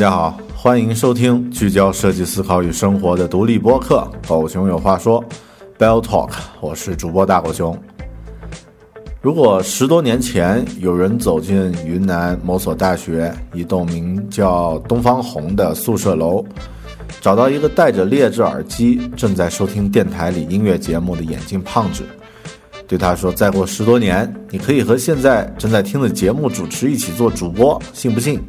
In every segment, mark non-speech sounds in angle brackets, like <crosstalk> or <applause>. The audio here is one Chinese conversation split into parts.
大家好，欢迎收听聚焦设计思考与生活的独立播客《狗熊有话说》（Bell Talk）。我是主播大狗熊。如果十多年前有人走进云南某所大学一栋名叫“东方红”的宿舍楼，找到一个戴着劣质耳机正在收听电台里音乐节目的眼镜胖子，对他说：“再过十多年，你可以和现在正在听的节目主持一起做主播，信不信？”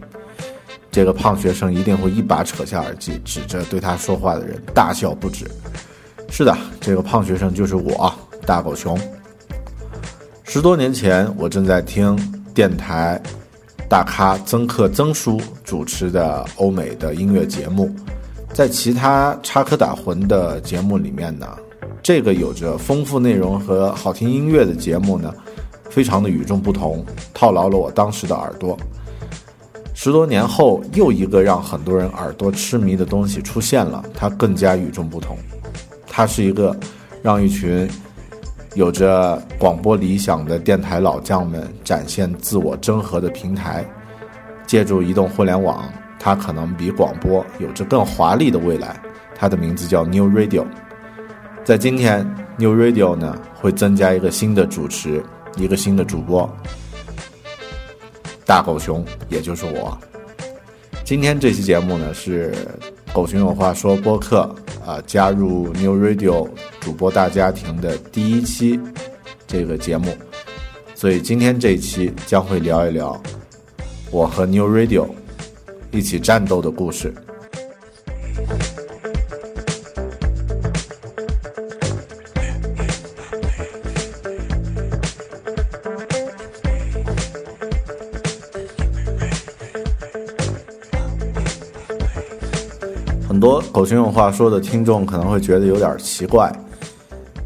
这个胖学生一定会一把扯下耳机，指着对他说话的人大笑不止。是的，这个胖学生就是我，大狗熊。十多年前，我正在听电台大咖曾克曾叔主持的欧美的音乐节目，在其他插科打诨的节目里面呢，这个有着丰富内容和好听音乐的节目呢，非常的与众不同，套牢了我当时的耳朵。十多年后，又一个让很多人耳朵痴迷的东西出现了，它更加与众不同。它是一个让一群有着广播理想的电台老将们展现自我真核的平台。借助移动互联网，它可能比广播有着更华丽的未来。它的名字叫 New Radio。在今天，New Radio 呢会增加一个新的主持，一个新的主播。大狗熊，也就是我。今天这期节目呢是《狗熊有话说》播客啊，加入 New Radio 主播大家庭的第一期这个节目，所以今天这一期将会聊一聊我和 New Radio 一起战斗的故事。狗熊有话说的听众可能会觉得有点奇怪，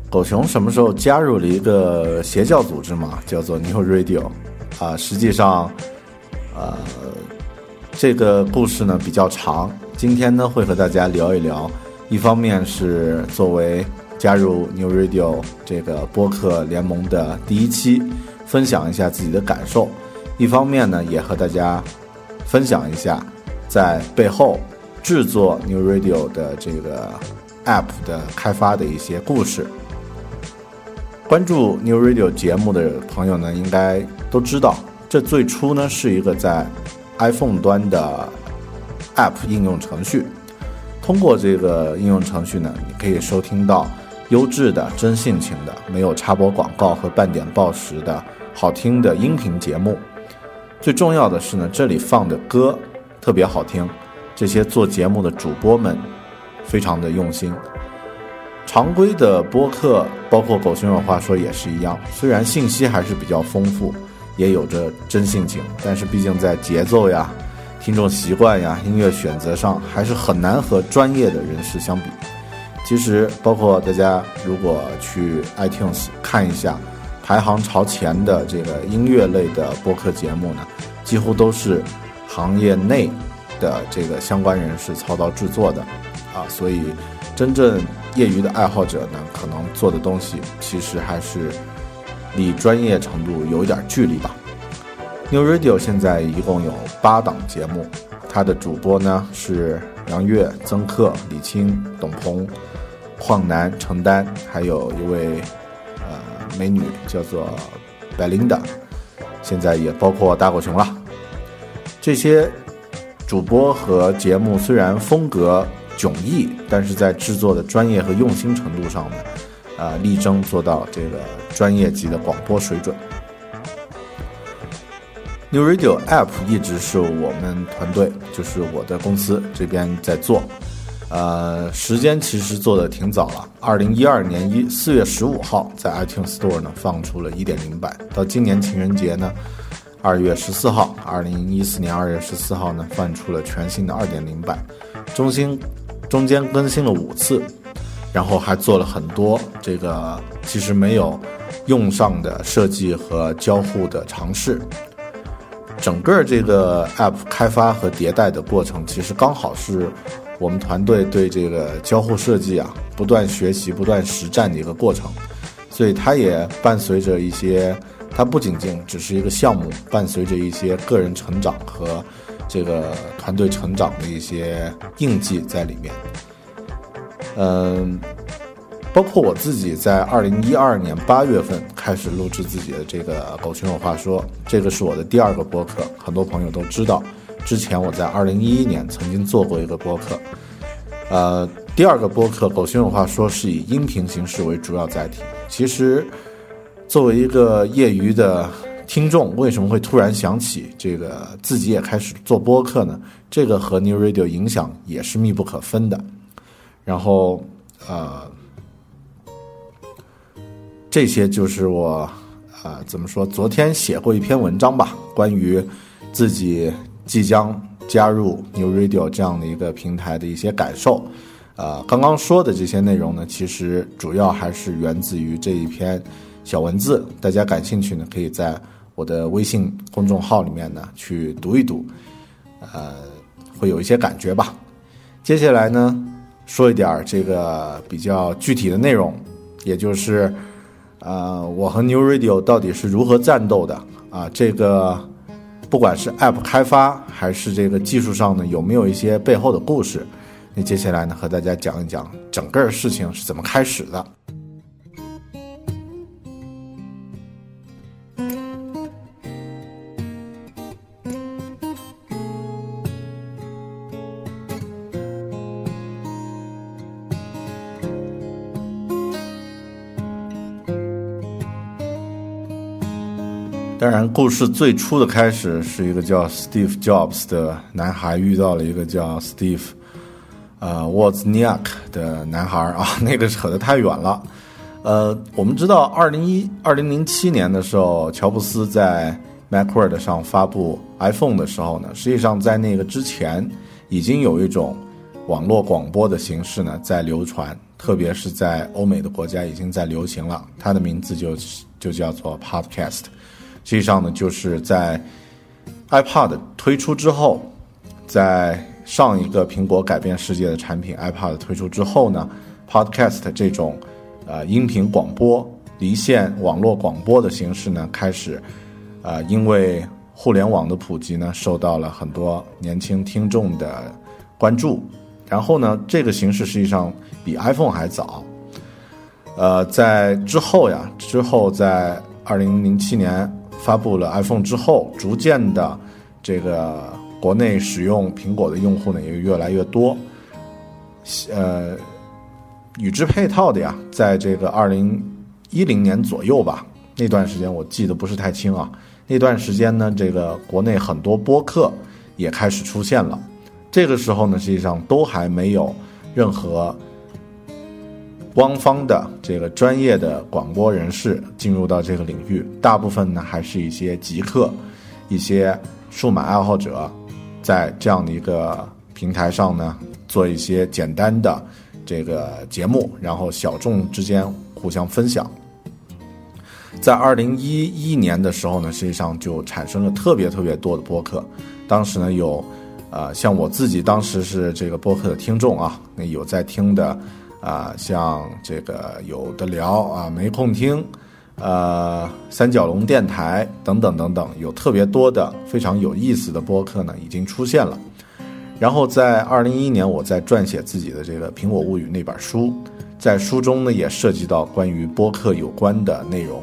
狗熊什么时候加入了一个邪教组织嘛？叫做 New Radio，啊，实际上，呃，这个故事呢比较长，今天呢会和大家聊一聊。一方面是作为加入 New Radio 这个播客联盟的第一期，分享一下自己的感受；一方面呢也和大家分享一下在背后。制作 New Radio 的这个 App 的开发的一些故事。关注 New Radio 节目的朋友呢，应该都知道，这最初呢是一个在 iPhone 端的 App 应用程序。通过这个应用程序呢，你可以收听到优质的、真性情的、没有插播广告和半点报时的好听的音频节目。最重要的是呢，这里放的歌特别好听。这些做节目的主播们非常的用心。常规的播客，包括狗熊有话说也是一样，虽然信息还是比较丰富，也有着真性情，但是毕竟在节奏呀、听众习惯呀、音乐选择上，还是很难和专业的人士相比。其实，包括大家如果去 iTunes 看一下排行朝前的这个音乐类的播客节目呢，几乎都是行业内。的这个相关人士操刀制作的，啊，所以真正业余的爱好者呢，可能做的东西其实还是离专业程度有一点距离吧。New Radio 现在一共有八档节目，它的主播呢是杨越、曾克、李青、董鹏、邝楠、程丹，还有一位呃美女叫做 Belinda，现在也包括大狗熊了。这些主播和节目虽然风格迥异，但是在制作的专业和用心程度上呢，啊，力争做到这个专业级的广播水准。New Radio App 一直是我们团队，就是我的公司这边在做。呃，时间其实做的挺早了，二零一二年一四月十五号在 iTunes Store 呢放出了一点零版，到今年情人节呢，二月十四号，二零一四年二月十四号呢放出了全新的二点零版，中心中间更新了五次，然后还做了很多这个其实没有用上的设计和交互的尝试。整个这个 App 开发和迭代的过程，其实刚好是我们团队对这个交互设计啊不断学习、不断实战的一个过程，所以它也伴随着一些，它不仅仅只是一个项目，伴随着一些个人成长和这个团队成长的一些印记在里面。嗯。包括我自己在二零一二年八月份开始录制自己的这个《狗熊有话说》，这个是我的第二个播客，很多朋友都知道。之前我在二零一一年曾经做过一个播客，呃，第二个播客《狗熊有话说》是以音频形式为主要载体。其实，作为一个业余的听众，为什么会突然想起这个自己也开始做播客呢？这个和 New Radio 影响也是密不可分的。然后，呃。这些就是我，啊，怎么说？昨天写过一篇文章吧，关于自己即将加入 New Radio 这样的一个平台的一些感受。呃，刚刚说的这些内容呢，其实主要还是源自于这一篇小文字。大家感兴趣呢，可以在我的微信公众号里面呢去读一读，呃，会有一些感觉吧。接下来呢，说一点这个比较具体的内容，也就是。呃，我和 New Radio 到底是如何战斗的啊？这个不管是 App 开发还是这个技术上呢，有没有一些背后的故事？那接下来呢，和大家讲一讲整个事情是怎么开始的。当然，故事最初的开始是一个叫 Steve Jobs 的男孩遇到了一个叫 Steve，呃，Wozniak 的男孩啊，<laughs> 那个扯得太远了。呃，我们知道，二零一二零零七年的时候，乔布斯在 Macworld 上发布 iPhone 的时候呢，实际上在那个之前，已经有一种网络广播的形式呢在流传，特别是在欧美的国家已经在流行了。它的名字就就叫做 Podcast。实际上呢，就是在 iPad 推出之后，在上一个苹果改变世界的产品 iPad 推出之后呢，Podcast 这种呃音频广播、离线网络广播的形式呢，开始呃因为互联网的普及呢，受到了很多年轻听众的关注。然后呢，这个形式实际上比 iPhone 还早。呃，在之后呀，之后在二零零七年。发布了 iPhone 之后，逐渐的，这个国内使用苹果的用户呢也越来越多。呃，与之配套的呀，在这个二零一零年左右吧，那段时间我记得不是太清啊。那段时间呢，这个国内很多播客也开始出现了。这个时候呢，实际上都还没有任何。官方的这个专业的广播人士进入到这个领域，大部分呢还是一些极客、一些数码爱好者，在这样的一个平台上呢做一些简单的这个节目，然后小众之间互相分享。在二零一一年的时候呢，实际上就产生了特别特别多的播客。当时呢有，呃，像我自己当时是这个播客的听众啊，那有在听的。啊，像这个有的聊啊，没空听，呃，三角龙电台等等等等，有特别多的非常有意思的播客呢，已经出现了。然后在二零一一年，我在撰写自己的这个《苹果物语》那本书，在书中呢也涉及到关于播客有关的内容。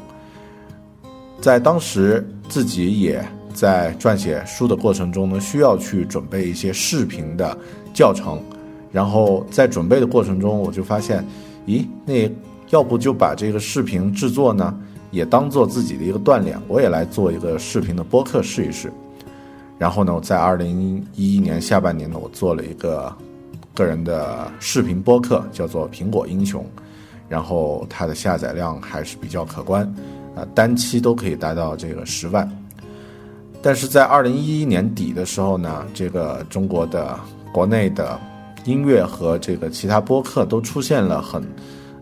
在当时自己也在撰写书的过程中呢，需要去准备一些视频的教程，然后在准备的过程中，我就发现，咦，那要不就把这个视频制作呢，也当做自己的一个锻炼，我也来做一个视频的播客试一试。然后呢，在二零一一年下半年呢，我做了一个个人的视频播客，叫做《苹果英雄》，然后它的下载量还是比较可观，啊，单期都可以达到这个十万。但是在二零一一年底的时候呢，这个中国的国内的音乐和这个其他播客都出现了很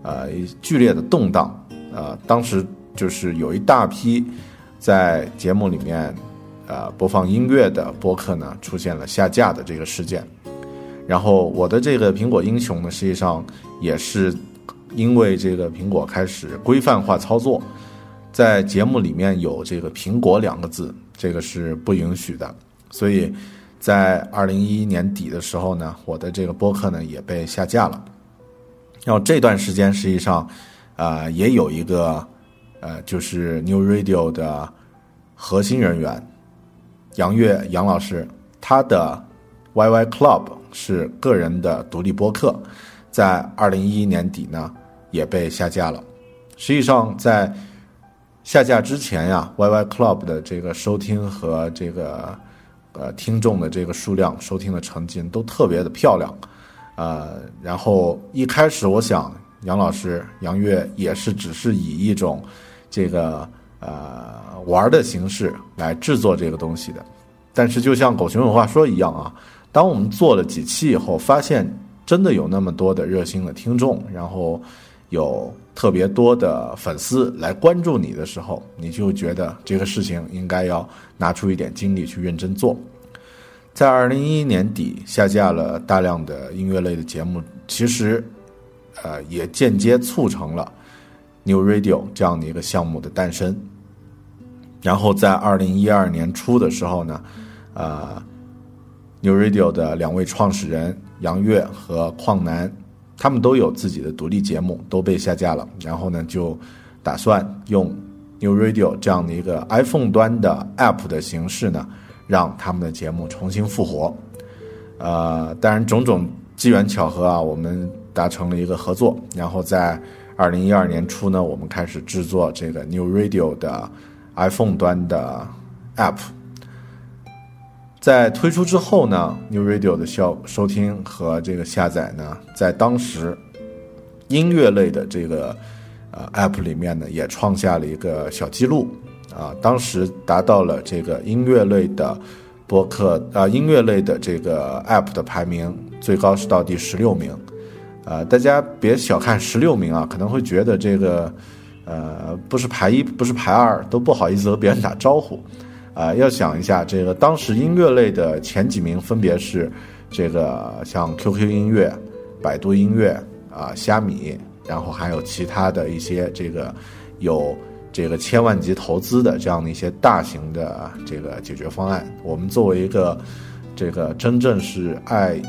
呃剧烈的动荡，呃，当时就是有一大批在节目里面。呃，播放音乐的播客呢，出现了下架的这个事件。然后我的这个苹果英雄呢，实际上也是因为这个苹果开始规范化操作，在节目里面有这个“苹果”两个字，这个是不允许的。所以在二零一一年底的时候呢，我的这个播客呢也被下架了。然后这段时间实际上，啊，也有一个呃，就是 New Radio 的核心人员。杨越杨老师，他的 YY Club 是个人的独立播客，在二零一一年底呢也被下架了。实际上，在下架之前呀，YY Club 的这个收听和这个呃听众的这个数量、收听的成绩都特别的漂亮。呃，然后一开始我想，杨老师杨越也是只是以一种这个。呃，玩的形式来制作这个东西的，但是就像狗熊有话说一样啊，当我们做了几期以后，发现真的有那么多的热心的听众，然后有特别多的粉丝来关注你的时候，你就觉得这个事情应该要拿出一点精力去认真做。在二零一一年底下架了大量的音乐类的节目，其实呃也间接促成了 New Radio 这样的一个项目的诞生。然后在二零一二年初的时候呢，呃，New Radio 的两位创始人杨越和邝南，他们都有自己的独立节目，都被下架了。然后呢，就打算用 New Radio 这样的一个 iPhone 端的 App 的形式呢，让他们的节目重新复活。呃，当然种种机缘巧合啊，我们达成了一个合作。然后在二零一二年初呢，我们开始制作这个 New Radio 的。iPhone 端的 App 在推出之后呢，New Radio 的效收听和这个下载呢，在当时音乐类的这个呃 App 里面呢，也创下了一个小记录啊，当时达到了这个音乐类的播客啊，音乐类的这个 App 的排名最高是到第十六名，呃，大家别小看十六名啊，可能会觉得这个。呃，不是排一，不是排二，都不好意思和别人打招呼，啊，要想一下，这个当时音乐类的前几名分别是，这个像 QQ 音乐、百度音乐啊、虾米，然后还有其他的一些这个有这个千万级投资的这样的一些大型的这个解决方案。我们作为一个这个真正是爱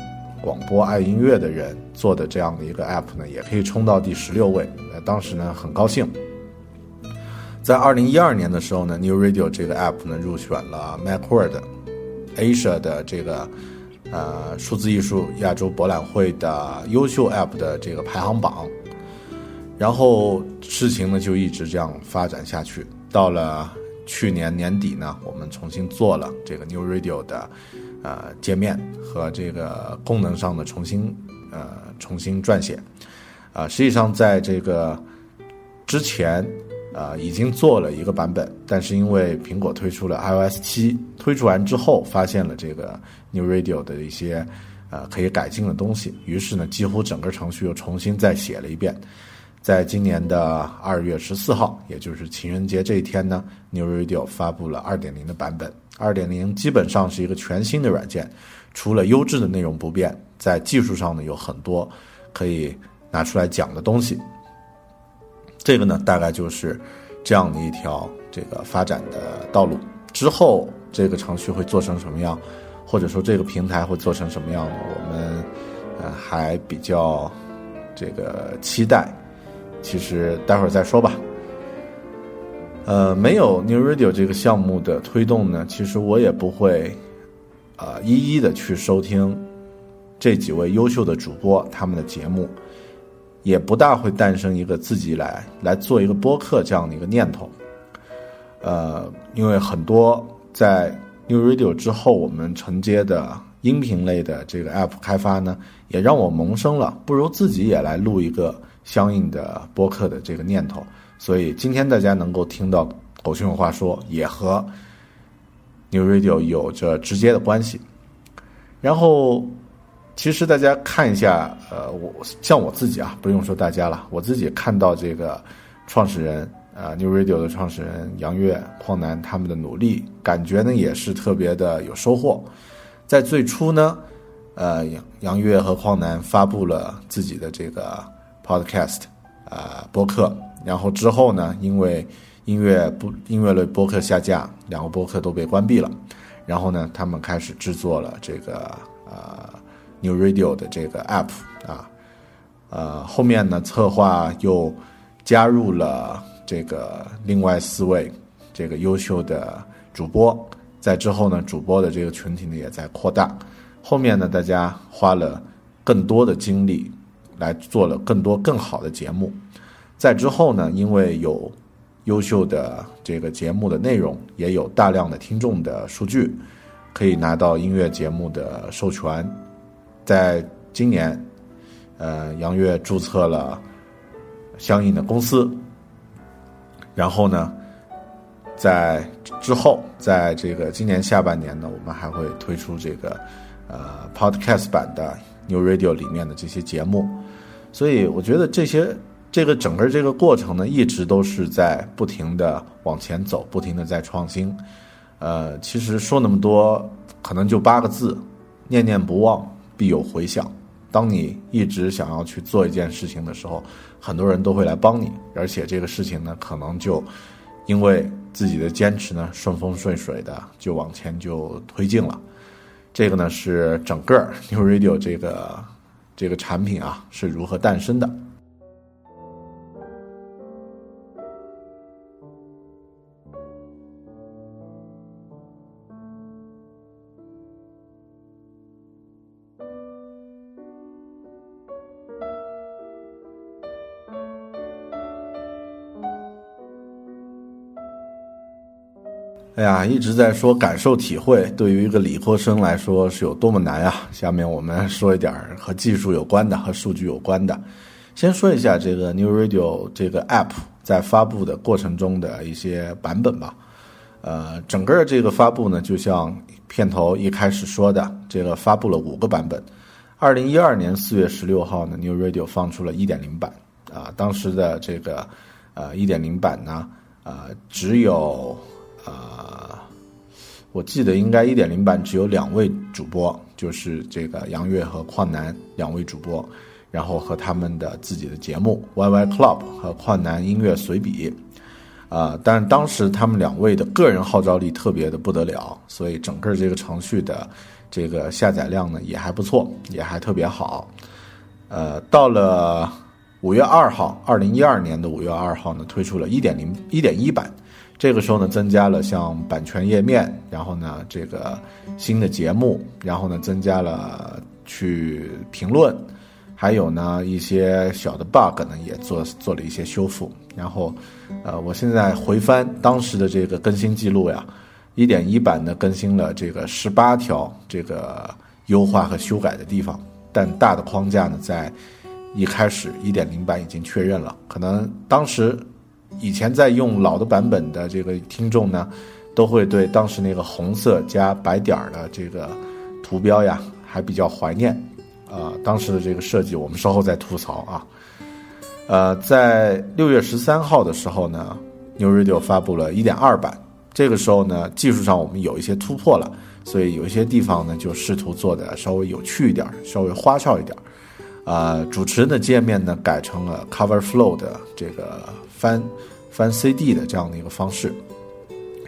广播、爱音乐的人做的这样的一个 app 呢，也可以冲到第十六位。呃当时呢，很高兴。在二零一二年的时候呢，New Radio 这个 app 呢入选了 MacWorld Asia 的这个呃数字艺术亚洲博览会的优秀 app 的这个排行榜。然后事情呢就一直这样发展下去。到了去年年底呢，我们重新做了这个 New Radio 的呃界面和这个功能上的重新呃重新撰写。啊，实际上在这个之前。呃，已经做了一个版本，但是因为苹果推出了 iOS 七，推出完之后发现了这个 New Radio 的一些呃可以改进的东西，于是呢，几乎整个程序又重新再写了一遍。在今年的二月十四号，也就是情人节这一天呢，New Radio 发布了二点零的版本。二点零基本上是一个全新的软件，除了优质的内容不变，在技术上呢有很多可以拿出来讲的东西。这个呢，大概就是这样的一条这个发展的道路。之后这个程序会做成什么样，或者说这个平台会做成什么样呢，我们呃还比较这个期待。其实待会儿再说吧。呃，没有 New Radio 这个项目的推动呢，其实我也不会，呃，一一的去收听这几位优秀的主播他们的节目，也不大会诞生一个自己来来做一个播客这样的一个念头。呃，因为很多在 New Radio 之后，我们承接的音频类的这个 App 开发呢，也让我萌生了不如自己也来录一个相应的播客的这个念头。所以今天大家能够听到狗熊有话说，也和 New Radio 有着直接的关系。然后，其实大家看一下，呃，我像我自己啊，不用说大家了，我自己看到这个创始人啊，New Radio 的创始人杨越、匡南他们的努力，感觉呢也是特别的有收获。在最初呢，呃，杨杨越和匡南发布了自己的这个 Podcast 啊播客。然后之后呢，因为音乐不音乐类播客下架，两个播客都被关闭了。然后呢，他们开始制作了这个呃 New Radio 的这个 App 啊，呃后面呢策划又加入了这个另外四位这个优秀的主播，在之后呢，主播的这个群体呢也在扩大。后面呢，大家花了更多的精力来做了更多更好的节目。在之后呢，因为有优秀的这个节目的内容，也有大量的听众的数据，可以拿到音乐节目的授权。在今年，呃，杨越注册了相应的公司。然后呢，在之后，在这个今年下半年呢，我们还会推出这个呃 Podcast 版的 New Radio 里面的这些节目。所以，我觉得这些。这个整个这个过程呢，一直都是在不停的往前走，不停的在创新。呃，其实说那么多，可能就八个字：念念不忘，必有回响。当你一直想要去做一件事情的时候，很多人都会来帮你，而且这个事情呢，可能就因为自己的坚持呢，顺风顺水的就往前就推进了。这个呢，是整个 <laughs> New Radio 这个这个产品啊，是如何诞生的。哎呀，一直在说感受体会，对于一个理科生来说是有多么难啊！下面我们说一点和技术有关的、和数据有关的。先说一下这个 New Radio 这个 App 在发布的过程中的一些版本吧。呃，整个这个发布呢，就像片头一开始说的，这个发布了五个版本。二零一二年四月十六号呢，New Radio 放出了一点零版啊，当时的这个呃一点零版呢，呃只有。啊，我记得应该一点零版只有两位主播，就是这个杨越和矿南两位主播，然后和他们的自己的节目 YY Club 和矿南音乐随笔，啊，但当时他们两位的个人号召力特别的不得了，所以整个这个程序的这个下载量呢也还不错，也还特别好。呃，到了五月二号，二零一二年的五月二号呢，推出了一点零一点一版。这个时候呢，增加了像版权页面，然后呢，这个新的节目，然后呢，增加了去评论，还有呢一些小的 bug 呢，也做做了一些修复。然后，呃，我现在回翻当时的这个更新记录呀，一点一版呢更新了这个十八条这个优化和修改的地方，但大的框架呢，在一开始一点零版已经确认了，可能当时。以前在用老的版本的这个听众呢，都会对当时那个红色加白点儿的这个图标呀，还比较怀念。啊，当时的这个设计，我们稍后再吐槽啊。呃，在六月十三号的时候呢，New Radio 发布了一点二版。这个时候呢，技术上我们有一些突破了，所以有一些地方呢，就试图做的稍微有趣一点，稍微花哨一点。啊，主持人的界面呢，改成了 Cover Flow 的这个。翻翻 CD 的这样的一个方式，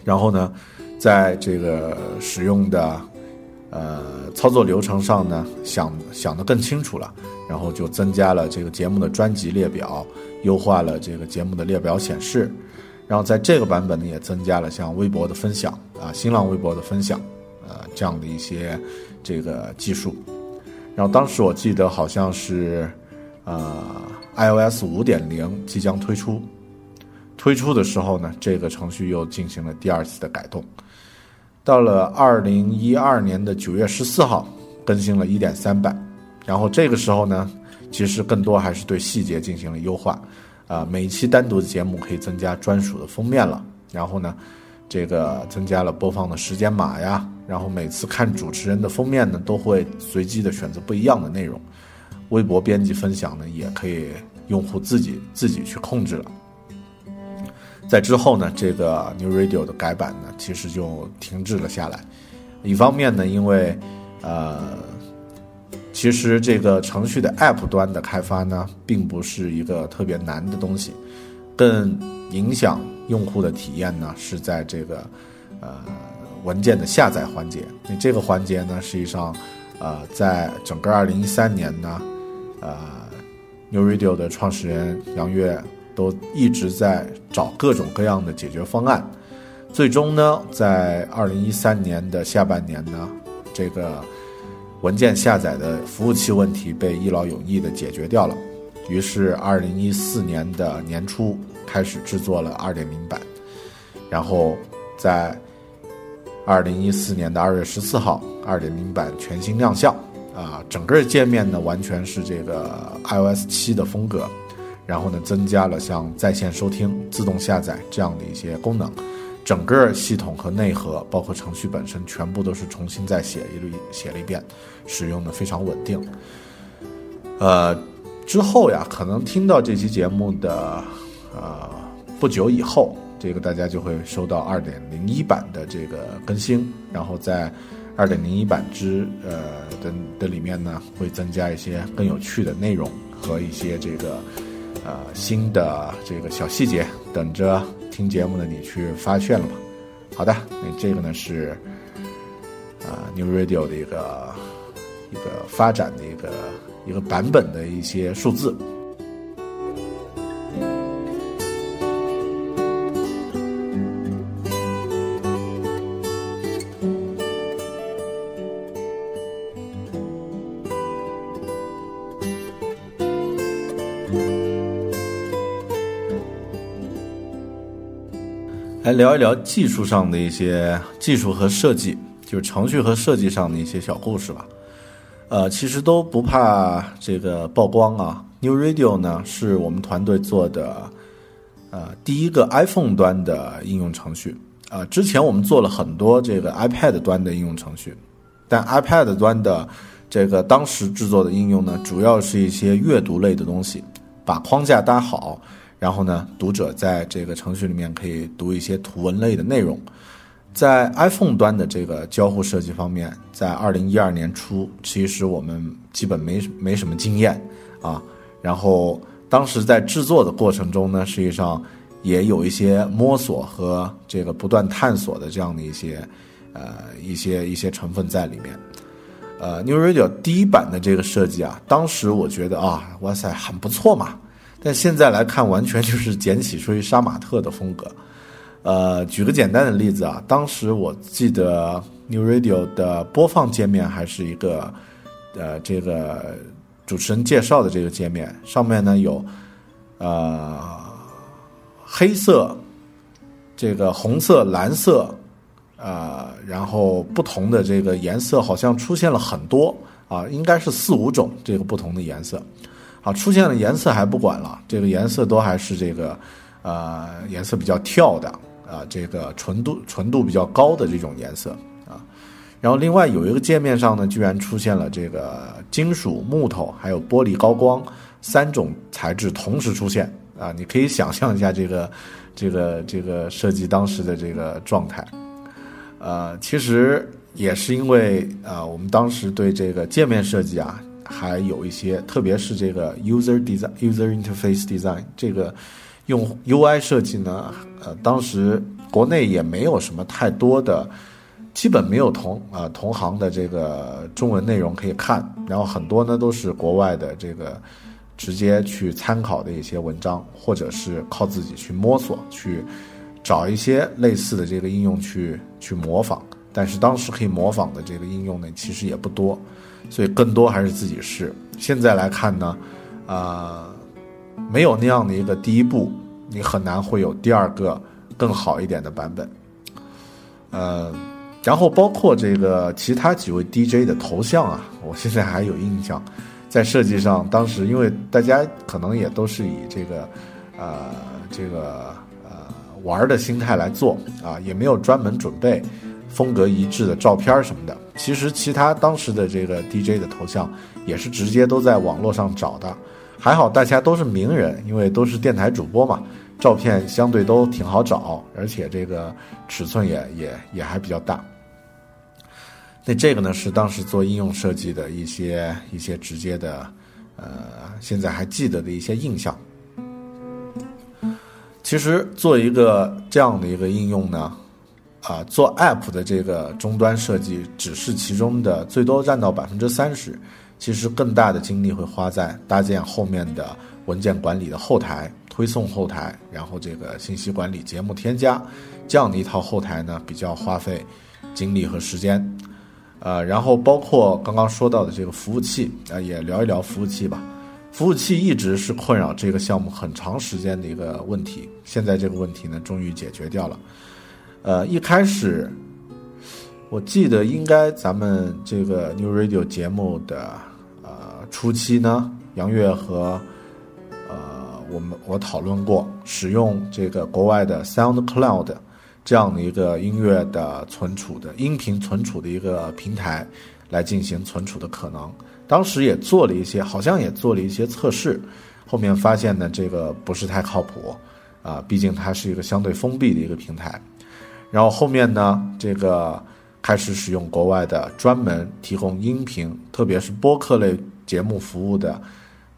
然后呢，在这个使用的呃操作流程上呢，想想得更清楚了，然后就增加了这个节目的专辑列表，优化了这个节目的列表显示，然后在这个版本呢，也增加了像微博的分享啊、新浪微博的分享，呃，这样的一些这个技术。然后当时我记得好像是，呃，iOS 五点零即将推出，推出的时候呢，这个程序又进行了第二次的改动。到了二零一二年的九月十四号，更新了一点三版。然后这个时候呢，其实更多还是对细节进行了优化。啊，每一期单独的节目可以增加专属的封面了。然后呢，这个增加了播放的时间码呀。然后每次看主持人的封面呢，都会随机的选择不一样的内容。微博编辑分享呢，也可以用户自己自己去控制了。在之后呢，这个 New Radio 的改版呢，其实就停滞了下来。一方面呢，因为呃。其实这个程序的 App 端的开发呢，并不是一个特别难的东西，更影响用户的体验呢，是在这个呃文件的下载环节。那这个环节呢，实际上呃，在整个2013年呢，呃，New Radio 的创始人杨越都一直在找各种各样的解决方案，最终呢，在2013年的下半年呢，这个。文件下载的服务器问题被一劳永逸地解决掉了，于是二零一四年的年初开始制作了二点零版，然后在二零一四年的二月十四号，二点零版全新亮相。啊，整个界面呢完全是这个 iOS 七的风格，然后呢增加了像在线收听、自动下载这样的一些功能。整个系统和内核，包括程序本身，全部都是重新再写一写了一遍，使用的非常稳定。呃，之后呀，可能听到这期节目的呃不久以后，这个大家就会收到二点零一版的这个更新，然后在二点零一版之呃的的里面呢，会增加一些更有趣的内容和一些这个呃新的这个小细节，等着。听节目的你去发现了吧？好的，那这个呢是啊 New Radio 的一个一个发展的一个一个版本的一些数字。来聊一聊技术上的一些技术和设计，就是程序和设计上的一些小故事吧。呃，其实都不怕这个曝光啊。New Radio 呢是我们团队做的呃第一个 iPhone 端的应用程序啊。之前我们做了很多这个 iPad 端的应用程序，但 iPad 端的这个当时制作的应用呢，主要是一些阅读类的东西，把框架搭好。然后呢，读者在这个程序里面可以读一些图文类的内容。在 iPhone 端的这个交互设计方面，在二零一二年初，其实我们基本没没什么经验啊。然后当时在制作的过程中呢，实际上也有一些摸索和这个不断探索的这样的一些呃一些一些成分在里面。呃，New Radio 第一版的这个设计啊，当时我觉得啊，哇塞，很不错嘛。但现在来看，完全就是捡起属于杀马特的风格。呃，举个简单的例子啊，当时我记得 New Radio 的播放界面还是一个，呃，这个主持人介绍的这个界面，上面呢有，呃，黑色、这个红色、蓝色，呃，然后不同的这个颜色好像出现了很多啊，应该是四五种这个不同的颜色。好，出现了颜色还不管了，这个颜色都还是这个，呃，颜色比较跳的啊，这个纯度纯度比较高的这种颜色啊。然后另外有一个界面上呢，居然出现了这个金属、木头还有玻璃高光三种材质同时出现啊，你可以想象一下这个这个这个设计当时的这个状态。呃，其实也是因为啊，我们当时对这个界面设计啊。还有一些，特别是这个 user design、user interface design 这个用 UI 设计呢，呃，当时国内也没有什么太多的，基本没有同啊同行的这个中文内容可以看，然后很多呢都是国外的这个直接去参考的一些文章，或者是靠自己去摸索去找一些类似的这个应用去去模仿，但是当时可以模仿的这个应用呢，其实也不多，所以更多还是自己试。现在来看呢，呃，没有那样的一个第一步，你很难会有第二个更好一点的版本。呃，然后包括这个其他几位 DJ 的头像啊，我现在还有印象，在设计上，当时因为大家可能也都是以这个，呃，这个呃玩的心态来做啊，也没有专门准备风格一致的照片什么的。其实其他当时的这个 DJ 的头像也是直接都在网络上找的，还好大家都是名人，因为都是电台主播嘛。照片相对都挺好找，而且这个尺寸也也也还比较大。那这个呢是当时做应用设计的一些一些直接的，呃，现在还记得的一些印象。其实做一个这样的一个应用呢，啊，做 App 的这个终端设计只是其中的最多占到百分之三十，其实更大的精力会花在搭建后面的文件管理的后台。推送后台，然后这个信息管理、节目添加这样的一套后台呢，比较花费精力和时间。呃，然后包括刚刚说到的这个服务器啊，也聊一聊服务器吧。服务器一直是困扰这个项目很长时间的一个问题，现在这个问题呢，终于解决掉了。呃，一开始我记得应该咱们这个 New Radio 节目的初期呢，杨越和。呃我们我讨论过使用这个国外的 SoundCloud 这样的一个音乐的存储的音频存储的一个平台来进行存储的可能。当时也做了一些，好像也做了一些测试，后面发现呢这个不是太靠谱啊，毕竟它是一个相对封闭的一个平台。然后后面呢这个开始使用国外的专门提供音频，特别是播客类节目服务的。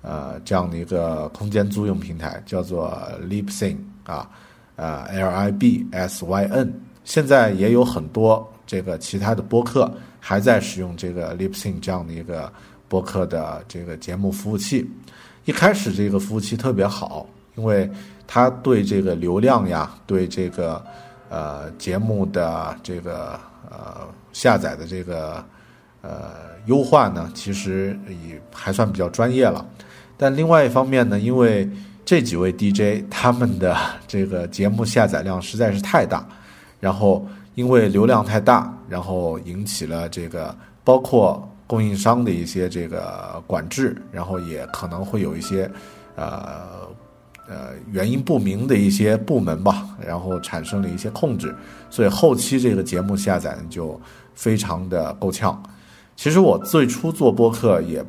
呃，这样的一个空间租用平台叫做 Libsyn 啊，呃，L I B S Y N，现在也有很多这个其他的播客还在使用这个 Libsyn 这样的一个播客的这个节目服务器。一开始这个服务器特别好，因为它对这个流量呀，对这个呃节目的这个呃下载的这个呃优化呢，其实也还算比较专业了。但另外一方面呢，因为这几位 DJ 他们的 <laughs> 这个节目下载量实在是太大，然后因为流量太大，然后引起了这个包括供应商的一些这个管制，然后也可能会有一些呃呃原因不明的一些部门吧，然后产生了一些控制，所以后期这个节目下载就非常的够呛。其实我最初做播客也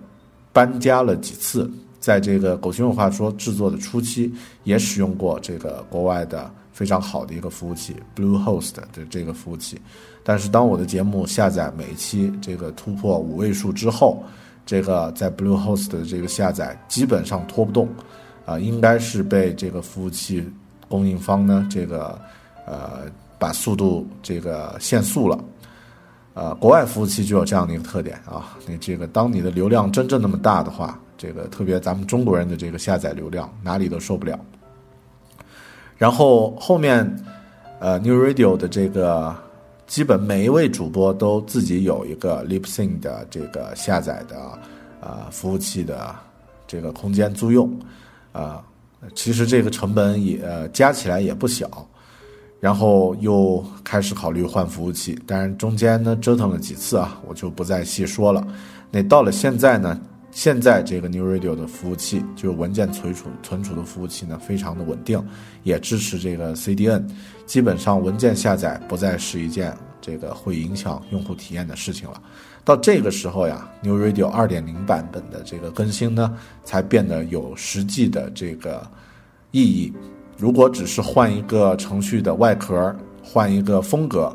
搬家了几次。在这个狗熊文化说制作的初期，也使用过这个国外的非常好的一个服务器 Bluehost 的这个服务器，但是当我的节目下载每一期这个突破五位数之后，这个在 Bluehost 的这个下载基本上拖不动，啊，应该是被这个服务器供应方呢这个呃把速度这个限速了，呃，国外服务器就有这样的一个特点啊，你这个当你的流量真正那么大的话。这个特别，咱们中国人的这个下载流量哪里都受不了。然后后面，呃，New Radio 的这个基本每一位主播都自己有一个 Libsyn 的这个下载的呃服务器的这个空间租用，啊，其实这个成本也呃加起来也不小。然后又开始考虑换服务器，当然中间呢折腾了几次啊，我就不再细说了。那到了现在呢？现在这个 New Radio 的服务器，就是文件存储存储的服务器呢，非常的稳定，也支持这个 CDN，基本上文件下载不再是一件这个会影响用户体验的事情了。到这个时候呀，New Radio 2.0版本的这个更新呢，才变得有实际的这个意义。如果只是换一个程序的外壳，换一个风格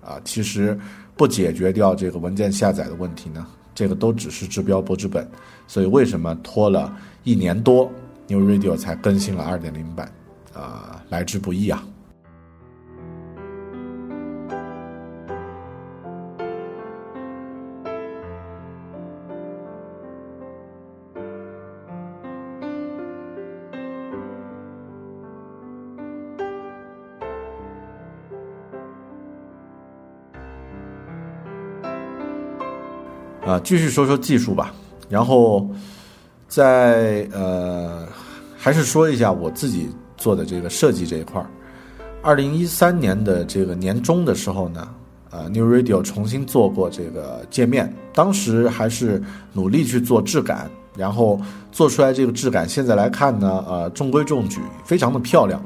啊，其实不解决掉这个文件下载的问题呢。这个都只是治标不治本，所以为什么拖了一年多，New Radio 才更新了2.0版？啊，来之不易啊。继续说说技术吧。然后，在呃，还是说一下我自己做的这个设计这一块儿。二零一三年的这个年中的时候呢，呃，New Radio 重新做过这个界面，当时还是努力去做质感，然后做出来这个质感，现在来看呢，呃，中规中矩，非常的漂亮，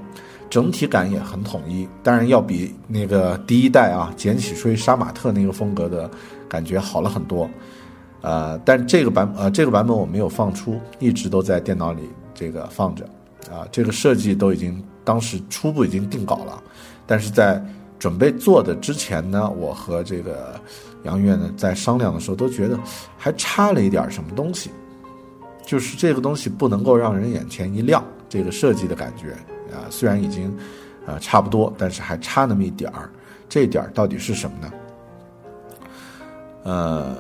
整体感也很统一。当然要比那个第一代啊，简启吹杀马特那个风格的感觉好了很多。呃，但这个版呃这个版本我没有放出，一直都在电脑里这个放着。啊，这个设计都已经当时初步已经定稿了，但是在准备做的之前呢，我和这个杨月呢在商量的时候都觉得还差了一点什么东西，就是这个东西不能够让人眼前一亮，这个设计的感觉啊，虽然已经啊差不多，但是还差那么一点儿，这一点儿到底是什么呢？呃。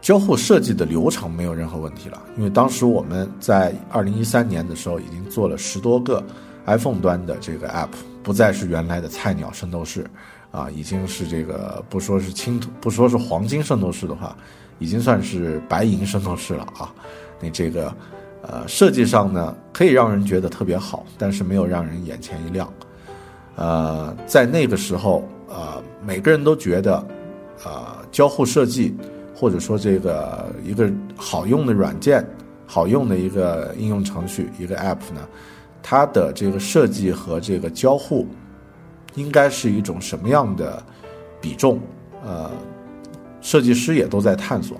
交互设计的流程没有任何问题了，因为当时我们在二零一三年的时候已经做了十多个 iPhone 端的这个 App，不再是原来的菜鸟圣斗士，啊，已经是这个不说是青铜，不说是黄金圣斗士的话，已经算是白银圣斗士了啊。你这个呃设计上呢，可以让人觉得特别好，但是没有让人眼前一亮。呃，在那个时候，呃，每个人都觉得，呃，交互设计。或者说，这个一个好用的软件，好用的一个应用程序，一个 App 呢，它的这个设计和这个交互，应该是一种什么样的比重？呃，设计师也都在探索。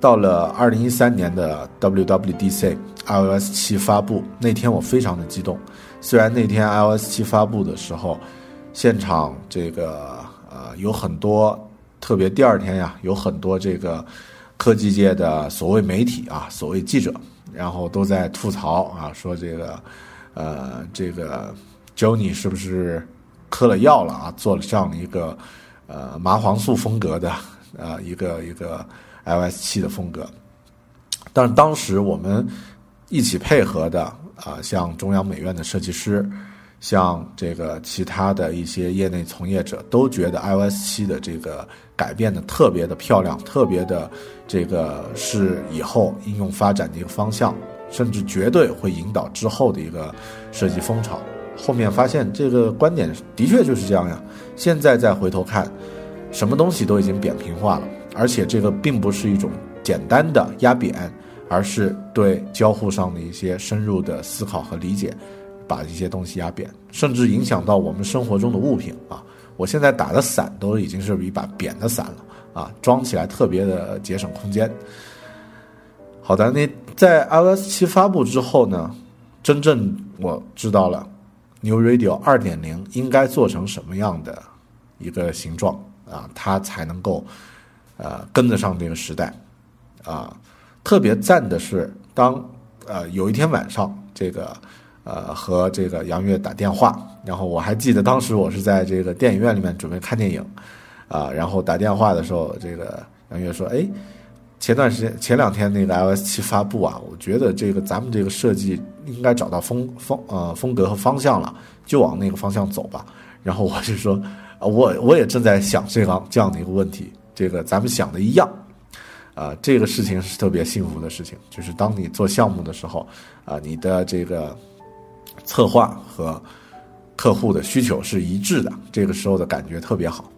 到了二零一三年的 WWDC iOS 七发布那天，我非常的激动。虽然那天 iOS 七发布的时候，现场这个呃有很多。特别第二天呀，有很多这个科技界的所谓媒体啊，所谓记者，然后都在吐槽啊，说这个呃，这个 Johnny 是不是嗑了药了啊？做了这样的一个呃麻黄素风格的呃一个一个 iOS 七的风格。但当时我们一起配合的啊，像中央美院的设计师。像这个其他的一些业内从业者都觉得 iOS 七的这个改变的特别的漂亮，特别的这个是以后应用发展的一个方向，甚至绝对会引导之后的一个设计风潮。后面发现这个观点的确就是这样呀。现在再回头看，什么东西都已经扁平化了，而且这个并不是一种简单的压扁，而是对交互上的一些深入的思考和理解。把一些东西压扁，甚至影响到我们生活中的物品啊！我现在打的伞都已经是一把扁的伞了啊，装起来特别的节省空间。好的，那在 iOS 七发布之后呢，真正我知道了 New Radio 二点零应该做成什么样的一个形状啊，它才能够呃跟得上这个时代啊。特别赞的是，当呃有一天晚上这个。呃，和这个杨越打电话，然后我还记得当时我是在这个电影院里面准备看电影，啊，然后打电话的时候，这个杨越说：“哎，前段时间前两天那个 iOS 七发布啊，我觉得这个咱们这个设计应该找到风风呃风格和方向了，就往那个方向走吧。”然后我就说：“啊我我也正在想这样这样的一个问题，这个咱们想的一样，啊，这个事情是特别幸福的事情，就是当你做项目的时候，啊，你的这个。”策划和客户的需求是一致的，这个时候的感觉特别好。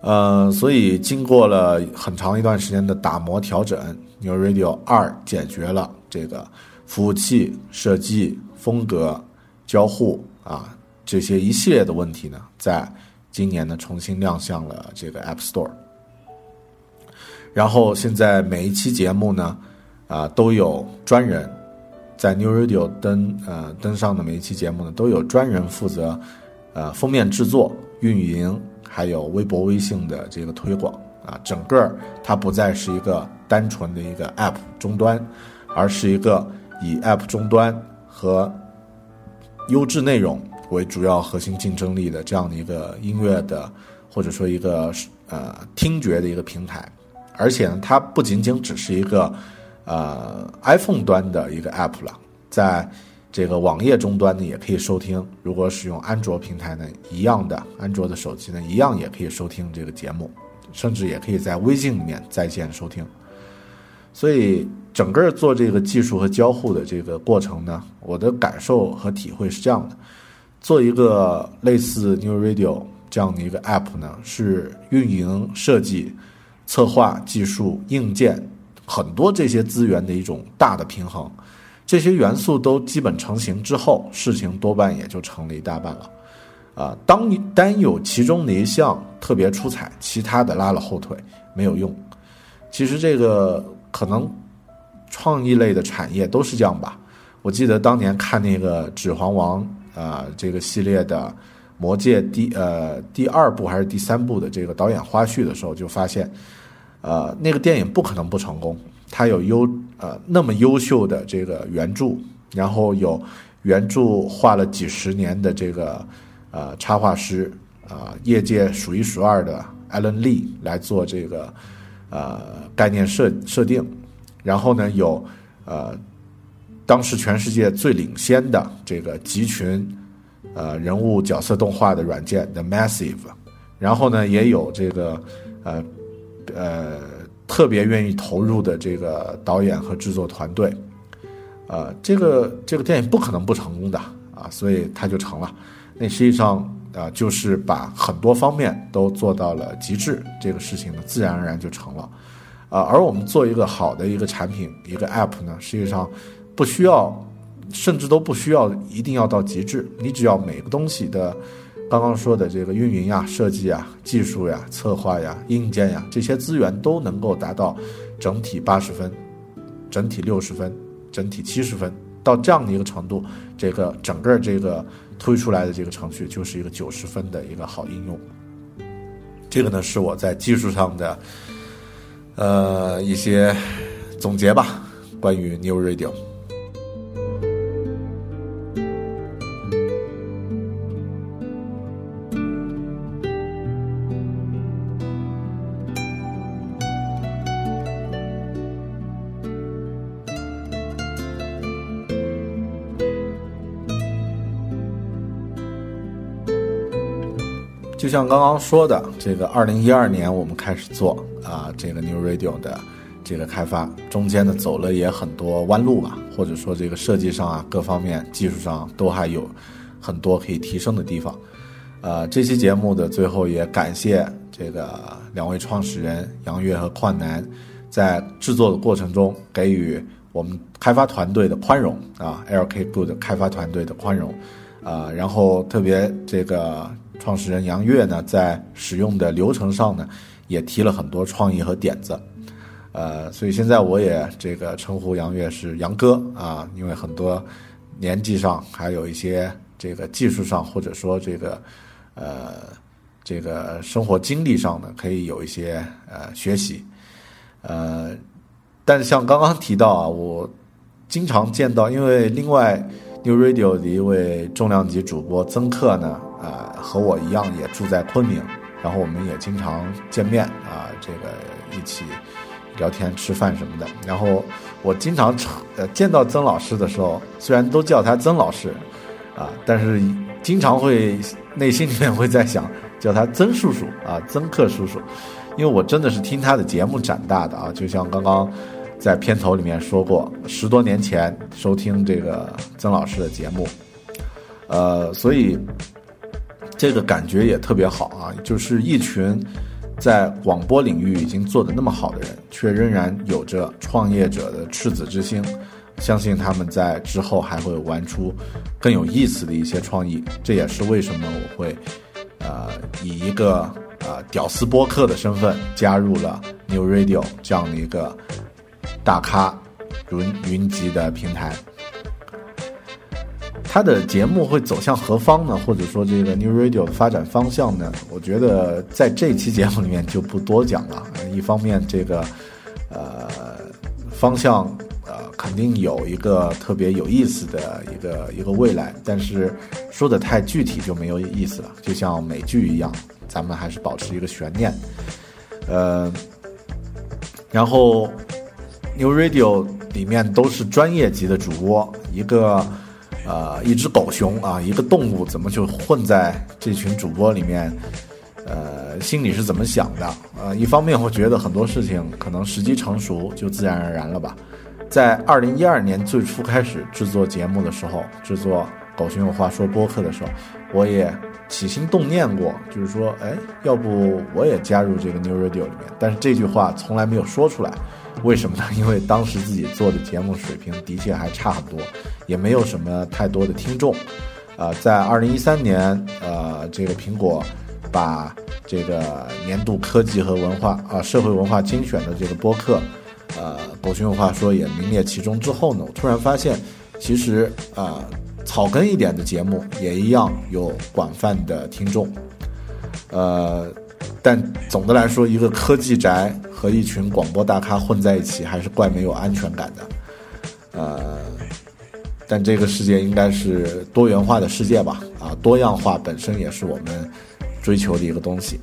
呃，所以经过了很长一段时间的打磨调整，New Radio 二解决了这个服务器设计、风格、交互啊这些一系列的问题呢，在今年呢重新亮相了这个 App Store。然后现在每一期节目呢，啊都有专人。在 New Radio 登呃登上的每一期节目呢，都有专人负责，呃封面制作、运营，还有微博、微信的这个推广啊。整个它不再是一个单纯的一个 App 终端，而是一个以 App 终端和优质内容为主要核心竞争力的这样的一个音乐的或者说一个呃听觉的一个平台。而且呢，它不仅仅只是一个。呃，iPhone 端的一个 App 了，在这个网页终端呢也可以收听。如果使用安卓平台呢，一样的，安卓的手机呢一样也可以收听这个节目。甚至也可以在微信里面在线收听。所以整个做这个技术和交互的这个过程呢，我的感受和体会是这样的：做一个类似 New Radio 这样的一个 App 呢，是运营、设计、策划、技术、硬件很多这些资源的一种大的平衡。这些元素都基本成型之后，事情多半也就成了一大半了。啊，当单有其中的一项特别出彩，其他的拉了后腿没有用。其实这个。可能创意类的产业都是这样吧。我记得当年看那个《指环王》啊，这个系列的《魔戒》第呃第二部还是第三部的这个导演花絮的时候，就发现，呃，那个电影不可能不成功。它有优呃那么优秀的这个原著，然后有原著画了几十年的这个呃插画师啊，业界数一数二的艾伦利来做这个。呃，概念设设定，然后呢，有呃，当时全世界最领先的这个集群呃人物角色动画的软件 The Massive，然后呢，也有这个呃呃特别愿意投入的这个导演和制作团队，呃，这个这个电影不可能不成功的啊，所以它就成了。那实际上。啊，就是把很多方面都做到了极致，这个事情呢，自然而然就成了。啊，而我们做一个好的一个产品，一个 App 呢，实际上不需要，甚至都不需要一定要到极致。你只要每个东西的，刚刚说的这个运营呀、设计呀、技术呀、策划呀、硬件呀这些资源都能够达到整体八十分、整体六十分、整体七十分，到这样的一个程度，这个整个这个。推出来的这个程序就是一个九十分的一个好应用，这个呢是我在技术上的呃一些总结吧，关于 New Radio。像刚刚说的，这个二零一二年我们开始做啊，这个 New Radio 的这个开发，中间呢走了也很多弯路吧，或者说这个设计上啊，各方面技术上都还有很多可以提升的地方。呃，这期节目的最后也感谢这个两位创始人杨越和矿南，在制作的过程中给予我们开发团队的宽容啊，LK Good 开发团队的宽容啊，然后特别这个。创始人杨越呢，在使用的流程上呢，也提了很多创意和点子，呃，所以现在我也这个称呼杨越是杨哥啊，因为很多年纪上还有一些这个技术上，或者说这个呃这个生活经历上呢，可以有一些呃学习，呃，但是像刚刚提到啊，我经常见到，因为另外 New Radio 的一位重量级主播曾克呢。和我一样也住在昆明，然后我们也经常见面啊，这个一起聊天、吃饭什么的。然后我经常呃见到曾老师的时候，虽然都叫他曾老师啊，但是经常会内心里面会在想叫他曾叔叔啊，曾克叔叔，因为我真的是听他的节目长大的啊，就像刚刚在片头里面说过，十多年前收听这个曾老师的节目，呃，所以。这个感觉也特别好啊，就是一群在广播领域已经做的那么好的人，却仍然有着创业者的赤子之心，相信他们在之后还会玩出更有意思的一些创意。这也是为什么我会呃以一个呃屌丝播客的身份加入了 New Radio 这样的一个大咖云云集的平台。它的节目会走向何方呢？或者说这个 New Radio 的发展方向呢？我觉得在这期节目里面就不多讲了。一方面，这个呃方向呃肯定有一个特别有意思的一个一个未来，但是说的太具体就没有意思了。就像美剧一样，咱们还是保持一个悬念。呃，然后 New Radio 里面都是专业级的主播，一个。呃，一只狗熊啊，一个动物怎么就混在这群主播里面？呃，心里是怎么想的？呃，一方面我觉得很多事情可能时机成熟就自然而然了吧。在二零一二年最初开始制作节目的时候，制作《狗熊有话说》播客的时候，我也起心动念过，就是说，哎，要不我也加入这个 New Radio 里面？但是这句话从来没有说出来。为什么呢？因为当时自己做的节目水平的确还差很多，也没有什么太多的听众。呃，在二零一三年，呃，这个苹果把这个年度科技和文化啊社会文化精选的这个播客。呃，狗熊有话说也名列其中之后呢，我突然发现，其实啊，草根一点的节目也一样有广泛的听众。呃，但总的来说，一个科技宅和一群广播大咖混在一起，还是怪没有安全感的。呃，但这个世界应该是多元化的世界吧？啊，多样化本身也是我们追求的一个东西。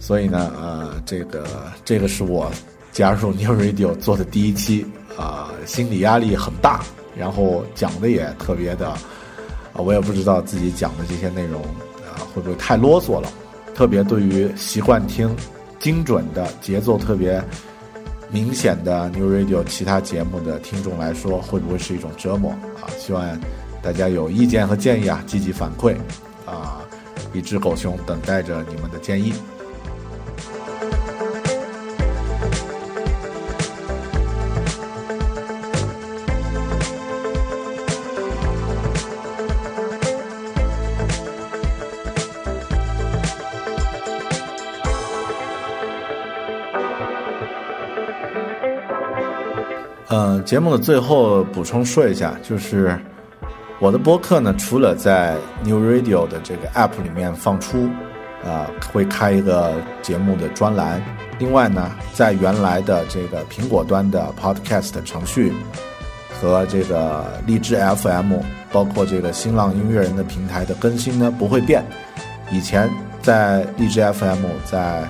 所以呢，呃，这个这个是我。加入 New Radio 做的第一期啊，心理压力很大，然后讲的也特别的，啊，我也不知道自己讲的这些内容啊会不会太啰嗦了，特别对于习惯听精准的节奏特别明显的 New Radio 其他节目的听众来说，会不会是一种折磨啊？希望大家有意见和建议啊，积极反馈啊，一只狗熊等待着你们的建议。节目的最后补充说一下，就是我的播客呢，除了在 New Radio 的这个 App 里面放出，啊，会开一个节目的专栏。另外呢，在原来的这个苹果端的 Podcast 程序和这个荔枝 FM，包括这个新浪音乐人的平台的更新呢，不会变。以前在荔枝 FM 在。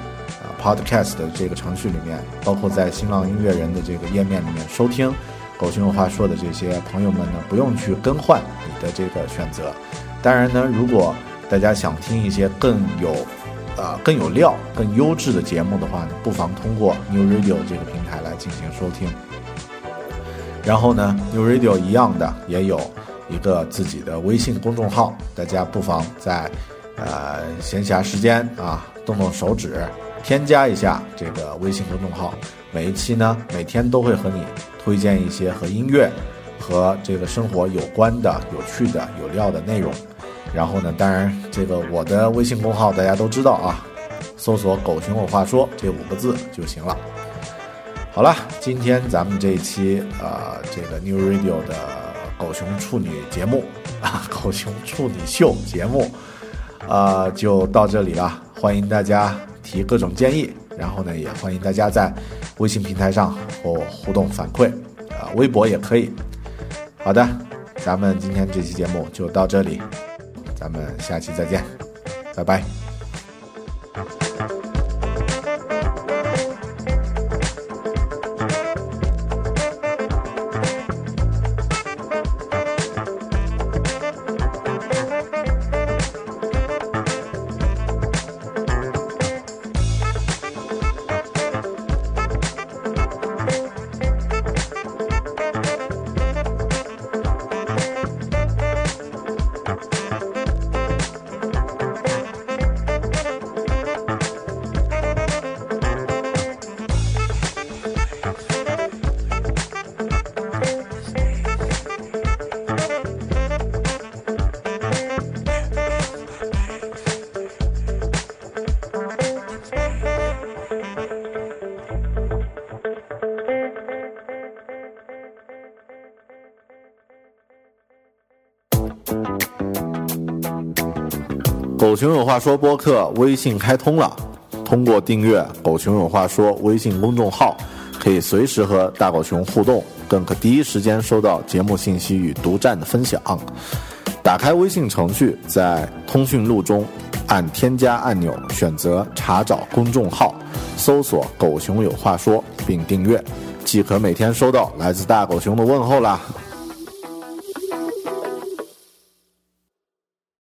Podcast 的这个程序里面，包括在新浪音乐人的这个页面里面收听《狗熊有话说》的这些朋友们呢，不用去更换你的这个选择。当然呢，如果大家想听一些更有，呃更有料、更优质的节目的话呢，不妨通过 New Radio 这个平台来进行收听。然后呢，New Radio 一样的也有一个自己的微信公众号，大家不妨在呃闲暇时间啊，动动手指。添加一下这个微信公众号，每一期呢，每天都会和你推荐一些和音乐、和这个生活有关的、有趣的、有料的内容。然后呢，当然这个我的微信公号大家都知道啊，搜索“狗熊有话说”这五个字就行了。好了，今天咱们这一期呃这个 New Radio 的狗熊处女节目啊，狗熊处女秀节目啊就到这里了，欢迎大家。提各种建议，然后呢，也欢迎大家在微信平台上和我互动反馈，啊，微博也可以。好的，咱们今天这期节目就到这里，咱们下期再见，拜拜。熊有话说播客微信开通了，通过订阅“狗熊有话说”微信公众号，可以随时和大狗熊互动，更可第一时间收到节目信息与独占的分享。打开微信程序，在通讯录中按添加按钮，选择查找公众号，搜索“狗熊有话说”并订阅，即可每天收到来自大狗熊的问候啦。